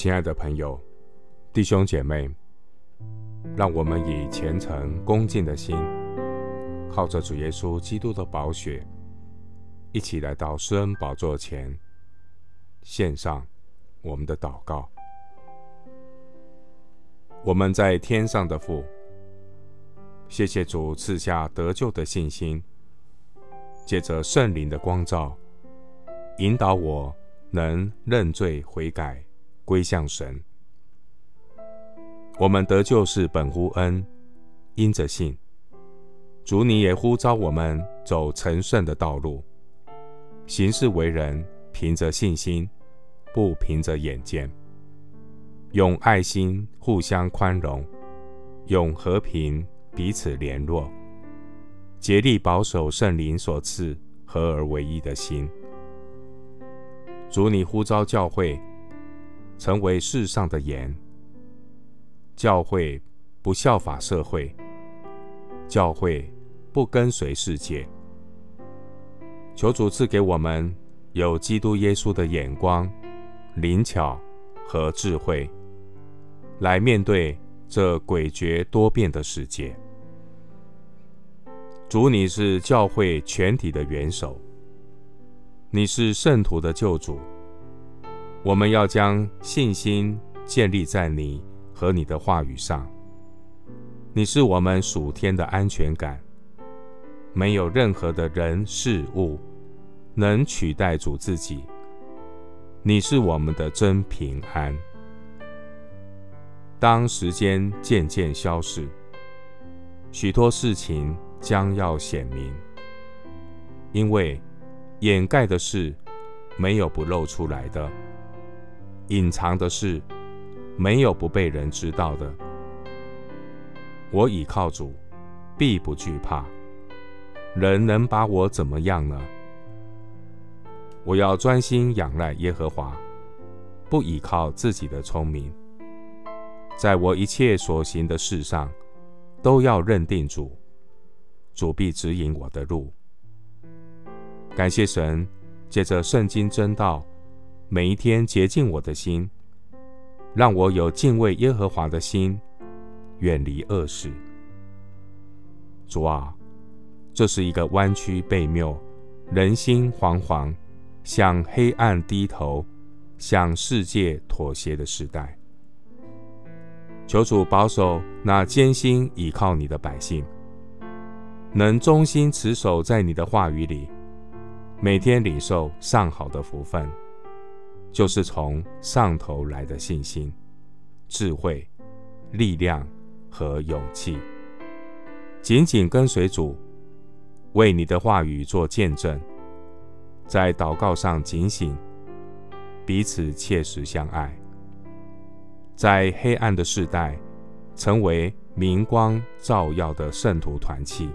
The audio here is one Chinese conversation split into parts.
亲爱的朋友、弟兄姐妹，让我们以虔诚恭敬的心，靠着主耶稣基督的宝血，一起来到施恩宝座前，献上我们的祷告。我们在天上的父，谢谢主赐下得救的信心，借着圣灵的光照，引导我能认罪悔改。归向神，我们得救是本乎恩，因着信。主你也呼召我们走成圣的道路，行事为人凭着信心，不凭着眼见，用爱心互相宽容，用和平彼此联络，竭力保守圣灵所赐合而为一的心。主你呼召教会。成为世上的盐，教会不效法社会，教会不跟随世界。求主赐给我们有基督耶稣的眼光、灵巧和智慧，来面对这诡谲多变的世界。主，你是教会全体的元首，你是圣徒的救主。我们要将信心建立在你和你的话语上。你是我们属天的安全感，没有任何的人事物能取代主自己。你是我们的真平安。当时间渐渐消逝，许多事情将要显明，因为掩盖的事没有不露出来的。隐藏的事，没有不被人知道的。我倚靠主，必不惧怕。人能把我怎么样呢？我要专心仰赖耶和华，不倚靠自己的聪明。在我一切所行的事上，都要认定主，主必指引我的路。感谢神，借着圣经真道。每一天洁净我的心，让我有敬畏耶和华的心，远离恶事。主啊，这是一个弯曲背谬、人心惶惶、向黑暗低头、向世界妥协的时代。求主保守那艰辛倚靠你的百姓，能忠心持守在你的话语里，每天领受上好的福分。就是从上头来的信心、智慧、力量和勇气，紧紧跟随主，为你的话语做见证，在祷告上警醒，彼此切实相爱，在黑暗的世代，成为明光照耀的圣徒团契，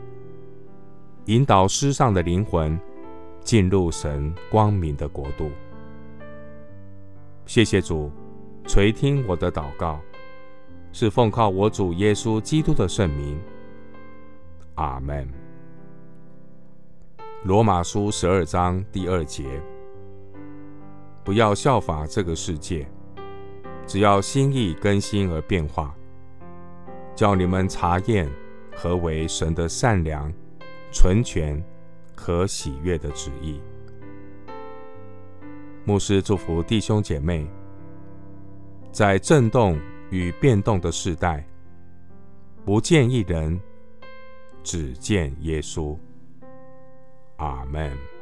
引导失丧的灵魂进入神光明的国度。谢谢主，垂听我的祷告，是奉靠我主耶稣基督的圣名。阿门。罗马书十二章第二节：不要效法这个世界，只要心意更新而变化，叫你们查验何为神的善良、纯全、和喜悦的旨意。牧师祝福弟兄姐妹，在震动与变动的世代，不见一人，只见耶稣。阿门。